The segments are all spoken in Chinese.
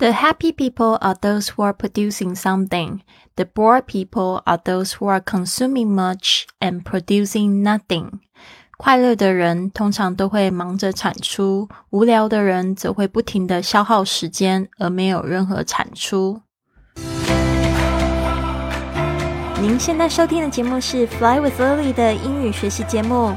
The happy people are those who are producing something. The bored people are those who are consuming much and producing nothing. 快乐的人通常都会忙着产出，无聊的人则会不停的消耗时间，而没有任何产出。您现在收听的节目是《Fly with Lily》的英语学习节目，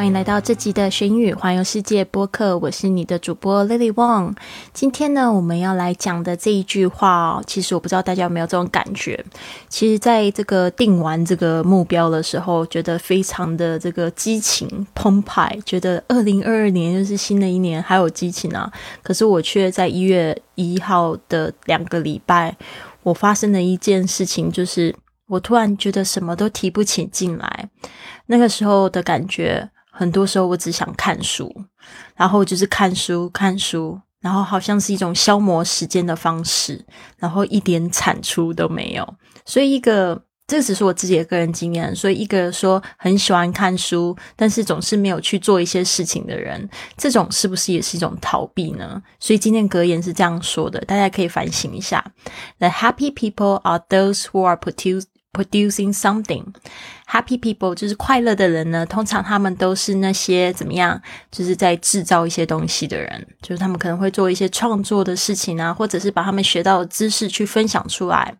欢迎来到这集的学英语环游世界播客，我是你的主播 Lily Wong。今天呢，我们要来讲的这一句话，其实我不知道大家有没有这种感觉。其实，在这个定完这个目标的时候，觉得非常的这个激情澎湃，觉得二零二二年又是新的一年，还有激情啊。可是我却在一月一号的两个礼拜，我发生了一件事情就是。我突然觉得什么都提不起劲来，那个时候的感觉，很多时候我只想看书，然后就是看书看书，然后好像是一种消磨时间的方式，然后一点产出都没有。所以一个，这只是我自己的个人经验。所以一个说很喜欢看书，但是总是没有去做一些事情的人，这种是不是也是一种逃避呢？所以今天格言是这样说的，大家可以反省一下：The happy people are those who are put to Producing something, happy people 就是快乐的人呢。通常他们都是那些怎么样，就是在制造一些东西的人，就是他们可能会做一些创作的事情啊，或者是把他们学到的知识去分享出来。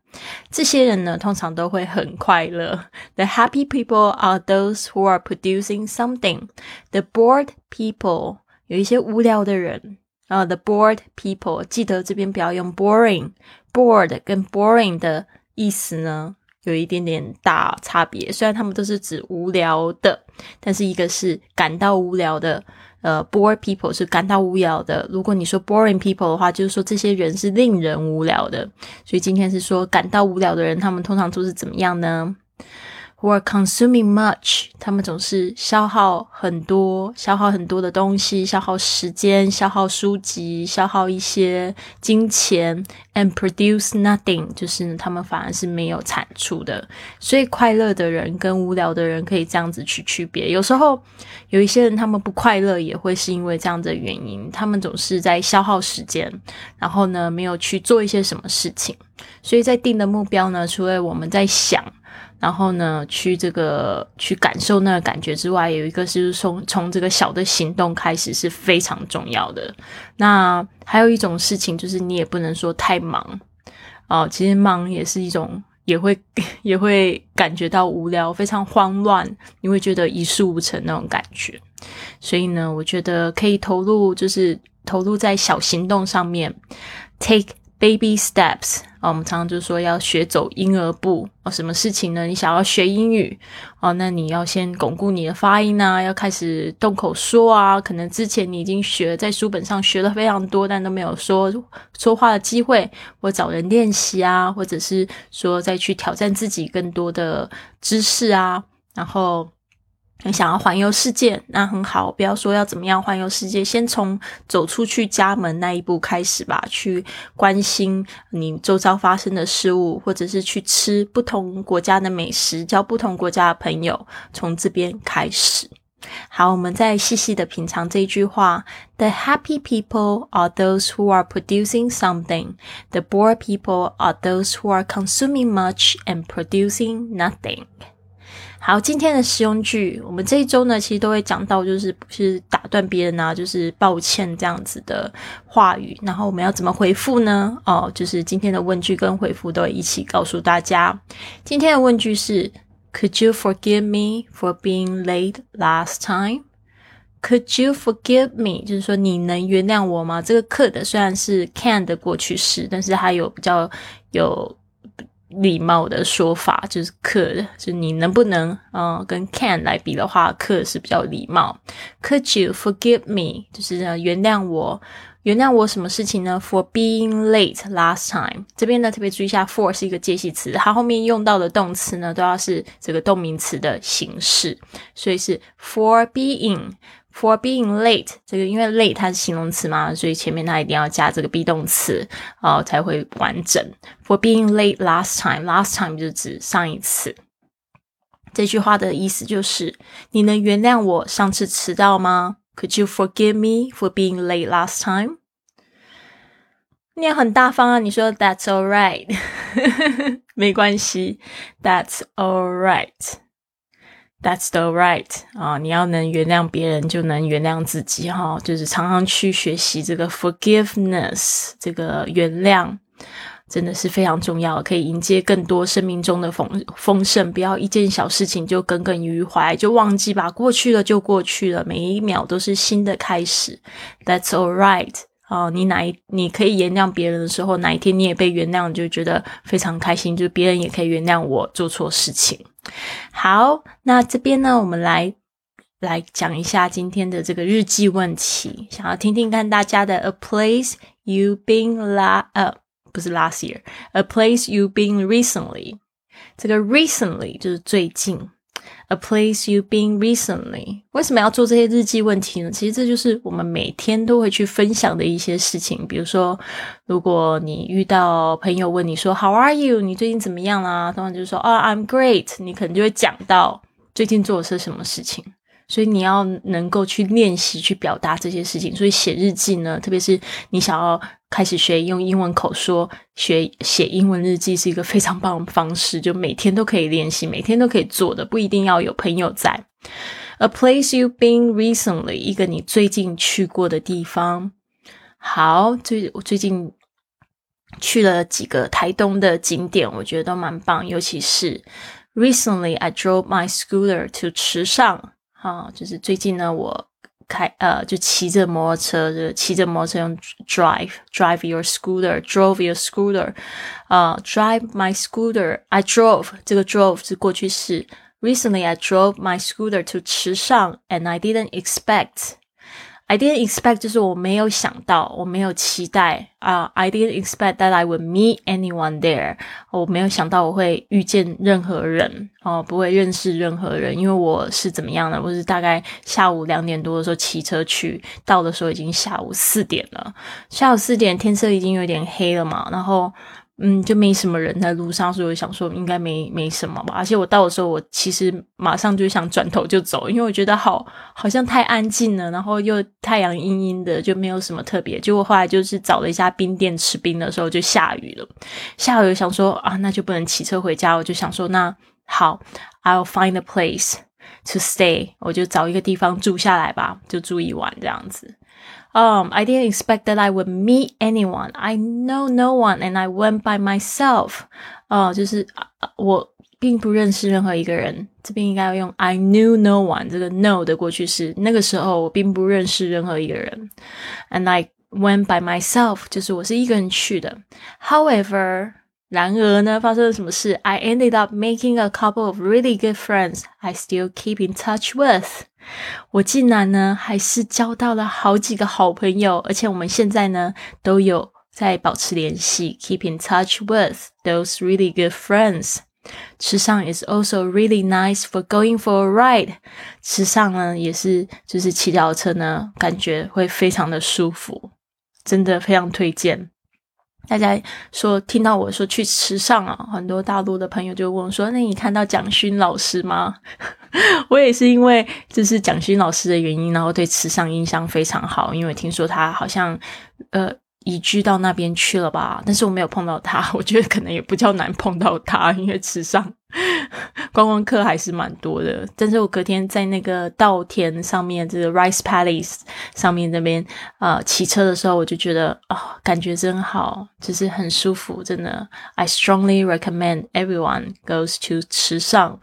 这些人呢，通常都会很快乐。The happy people are those who are producing something. The bored people 有一些无聊的人啊。The bored people 记得这边不要用 boring, bored 跟 boring 的意思呢。有一点点大差别，虽然他们都是指无聊的，但是一个是感到无聊的，呃，bored people 是感到无聊的。如果你说 boring people 的话，就是说这些人是令人无聊的。所以今天是说感到无聊的人，他们通常都是怎么样呢 were consuming much，他们总是消耗很多，消耗很多的东西，消耗时间，消耗书籍，消耗一些金钱，and produce nothing，就是他们反而是没有产出的。所以快乐的人跟无聊的人可以这样子去区别。有时候有一些人他们不快乐，也会是因为这样的原因，他们总是在消耗时间，然后呢没有去做一些什么事情。所以在定的目标呢，除了我们在想。然后呢，去这个去感受那个感觉之外，有一个是从从这个小的行动开始是非常重要的。那还有一种事情就是，你也不能说太忙哦。其实忙也是一种，也会 也会感觉到无聊，非常慌乱，你会觉得一事无成那种感觉。所以呢，我觉得可以投入，就是投入在小行动上面，take。Baby steps 啊，我们常常就说要学走婴儿步啊。什么事情呢？你想要学英语哦，那你要先巩固你的发音啊，要开始动口说啊。可能之前你已经学在书本上学了非常多，但都没有说说话的机会，或找人练习啊，或者是说再去挑战自己更多的知识啊，然后。你想要环游世界，那很好。不要说要怎么样环游世界，先从走出去家门那一步开始吧。去关心你周遭发生的事物，或者是去吃不同国家的美食，交不同国家的朋友，从这边开始。好，我们再细细的品尝这一句话：The happy people are those who are producing something. The bored people are those who are consuming much and producing nothing. 好，今天的实用句，我们这一周呢，其实都会讲到，就是不是打断别人啊，就是抱歉这样子的话语。然后我们要怎么回复呢？哦，就是今天的问句跟回复都一起告诉大家。今天的问句是：Could you forgive me for being late last time? Could you forgive me？就是说你能原谅我吗？这个 could 虽然是 can 的过去式，但是它有比较有。礼貌的说法就是 could，就是你能不能，嗯，跟 can 来比的话，could 是比较礼貌。Could you forgive me？就是原谅我原谅我什么事情呢？For being late last time。这边呢特别注意一下，for 是一个介系词，它后面用到的动词呢都要是这个动名词的形式，所以是 for being。For being late，这个因为 late 它是形容词嘛，所以前面它一定要加这个 be 动词哦，才会完整。For being late last time，last time 就是指上一次。这句话的意思就是，你能原谅我上次迟到吗？Could you forgive me for being late last time？你也很大方啊，你说 That's all right，没关系，That's all right。That's the right 啊！你要能原谅别人，就能原谅自己哈。就是常常去学习这个 forgiveness，这个原谅真的是非常重要，可以迎接更多生命中的丰丰盛。不要一件小事情就耿耿于怀，就忘记吧。过去了就过去了，每一秒都是新的开始。That's all right 啊！你哪一你可以原谅别人的时候，哪一天你也被原谅，就觉得非常开心。就别人也可以原谅我做错事情。好，那这边呢，我们来来讲一下今天的这个日记问题，想要听听看大家的。A place you've been la 呃，不是 last year，A place you've been recently，这个 recently 就是最近。A place you've been recently？为什么要做这些日记问题呢？其实这就是我们每天都会去分享的一些事情。比如说，如果你遇到朋友问你说 “How are you？” 你最近怎么样啦？他们就说啊，“I'm great。”你可能就会讲到最近做的是什么事情。所以你要能够去练习去表达这些事情。所以写日记呢，特别是你想要开始学用英文口说，学写英文日记是一个非常棒的方式。就每天都可以练习，每天都可以做的，不一定要有朋友在。A place you've been recently，一个你最近去过的地方。好，最我最近去了几个台东的景点，我觉得都蛮棒。尤其是 recently I drove my scooter to 池上。啊，就是最近呢，我开呃，就骑着摩托车，就骑着摩托车用 drive，drive your scooter，drove your scooter，啊，drive my scooter，I drove，这个 drove 是过去式，recently I drove my scooter to 池上，and I didn't expect。I didn't expect，就是我没有想到，我没有期待啊。I didn't expect that I would meet anyone there。我没有想到我会遇见任何人哦，不会认识任何人，因为我是怎么样的？我是大概下午两点多的时候骑车去，到的时候已经下午四点了。下午四点，天色已经有点黑了嘛，然后。嗯，就没什么人在路上，所以我想说应该没没什么吧。而且我到的时候，我其实马上就想转头就走，因为我觉得好好像太安静了，然后又太阳阴阴的，就没有什么特别。结果后来就是找了一家冰店吃冰的时候，就下雨了。下雨想说啊，那就不能骑车回家，我就想说那好，I'll find a place to stay，我就找一个地方住下来吧，就住一晚这样子。Um, I didn't expect that I would meet anyone. I know no one, and I went by myself. 哦，就是我并不认识任何一个人。这边应该要用 I knew no one 这个 know 的过去式。那个时候我并不认识任何一个人，and I went by myself，就是我是一个人去的。However， 然而呢，发生了什么事？I ended up making a couple of really good friends. I still keep in touch with. 我竟然呢，还是交到了好几个好朋友，而且我们现在呢，都有在保持联系，keep in touch with those really good friends。池上 is also really nice for going for a ride。池上呢，也是就是骑脚车呢，感觉会非常的舒服，真的非常推荐。大家说听到我说去池上啊，很多大陆的朋友就问我说：“那你看到蒋勋老师吗？” 我也是因为就是蒋勋老师的原因，然后对池上印象非常好，因为听说他好像呃移居到那边去了吧，但是我没有碰到他，我觉得可能也不叫难碰到他，因为池上。观光客还是蛮多的，但是我隔天在那个稻田上面，这个 rice Palace 上面那边呃骑车的时候，我就觉得啊，感觉真好，就是很舒服，真的。I strongly recommend everyone goes to 池上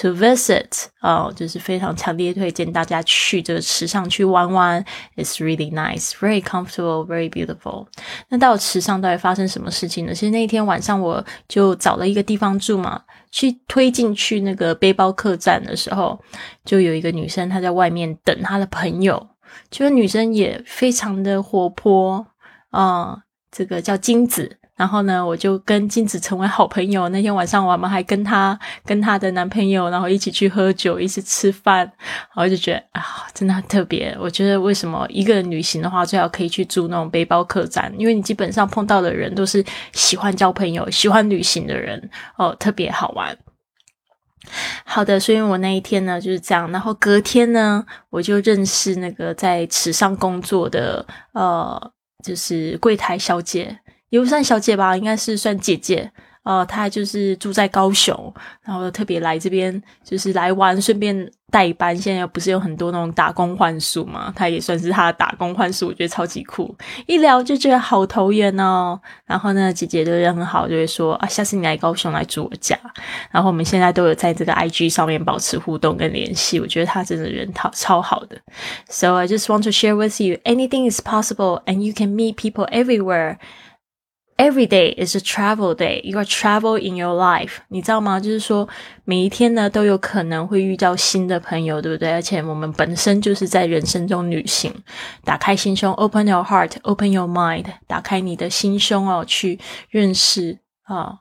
to visit 哦，就是非常强烈推荐大家去这个池上去玩玩。It's really nice, very comfortable, very beautiful。那到池上到底发生什么事情呢？其实那一天晚上我就找了一个地方住嘛。去推进去那个背包客栈的时候，就有一个女生她在外面等她的朋友，这个女生也非常的活泼，啊，这个叫金子。然后呢，我就跟金子成为好朋友。那天晚上，我们还跟她、跟她的男朋友，然后一起去喝酒，一起吃饭。然后就觉得啊，真的很特别。我觉得为什么一个人旅行的话，最好可以去住那种背包客栈，因为你基本上碰到的人都是喜欢交朋友、喜欢旅行的人哦，特别好玩。好的，所以我那一天呢就是这样。然后隔天呢，我就认识那个在池上工作的呃，就是柜台小姐。也不算小姐吧，应该是算姐姐。呃，她就是住在高雄，然后特别来这边，就是来玩，顺便代班。现在不是有很多那种打工换宿嘛？她也算是她的打工换宿，我觉得超级酷。一聊就觉得好投缘哦。然后呢，姐姐就人很好，就会说啊，下次你来高雄来住我家。然后我们现在都有在这个 IG 上面保持互动跟联系。我觉得她真的人超超好的。So I just want to share with you, anything is possible, and you can meet people everywhere. Every day is a travel day. You are travel in your life. 你知道吗？就是说，每一天呢都有可能会遇到新的朋友，对不对？而且我们本身就是在人生中旅行。打开心胸，Open your heart, open your mind. 打开你的心胸哦，去认识啊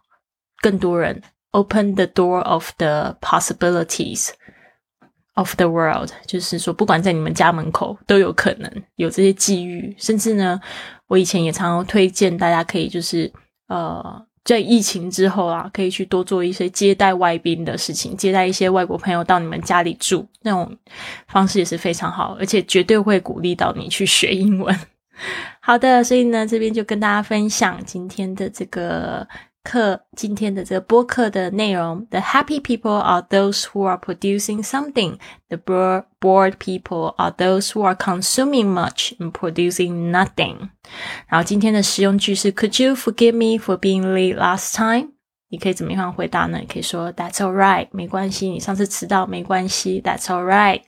更多人。Open the door of the possibilities of the world. 就是说，不管在你们家门口都有可能有这些机遇，甚至呢。我以前也常常推荐大家可以就是呃，在疫情之后啊，可以去多做一些接待外宾的事情，接待一些外国朋友到你们家里住，那种方式也是非常好，而且绝对会鼓励到你去学英文。好的，所以呢，这边就跟大家分享今天的这个。课今天的这个播客的内容：The happy people are those who are producing something. The bored people are those who are consuming much and producing nothing. 然后今天的实用句是：Could you forgive me for being late last time? 你可以怎么样回答呢？你可以说 That's all right，没关系。你上次迟到没关系，That's all right。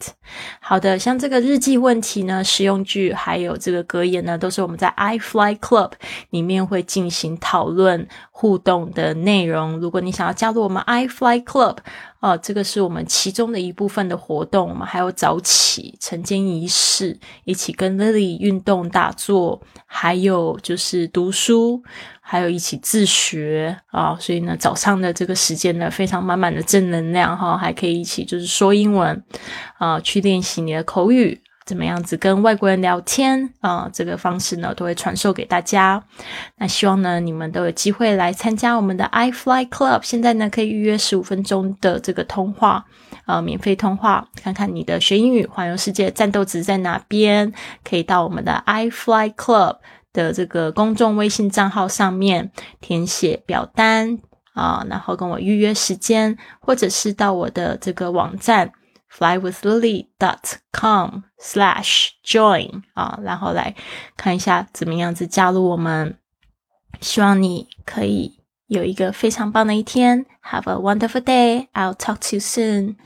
好的，像这个日记问题呢，实用句还有这个格言呢，都是我们在 I Fly Club 里面会进行讨论互动的内容。如果你想要加入我们 I Fly Club，哦，这个是我们其中的一部分的活动。我们还有早起晨间仪式，一起跟 Lily 运动打坐，还有就是读书。还有一起自学啊，所以呢，早上的这个时间呢，非常满满的正能量哈，还可以一起就是说英文啊，去练习你的口语，怎么样子跟外国人聊天啊，这个方式呢，都会传授给大家。那希望呢，你们都有机会来参加我们的 i Fly Club，现在呢，可以预约十五分钟的这个通话，呃，免费通话，看看你的学英语环游世界战斗值在哪边，可以到我们的 i Fly Club。的这个公众微信账号上面填写表单啊，然后跟我预约时间，或者是到我的这个网站 flywithlily.com/slash/join 啊，然后来看一下怎么样子加入我们。希望你可以有一个非常棒的一天，Have a wonderful day. I'll talk to you soon.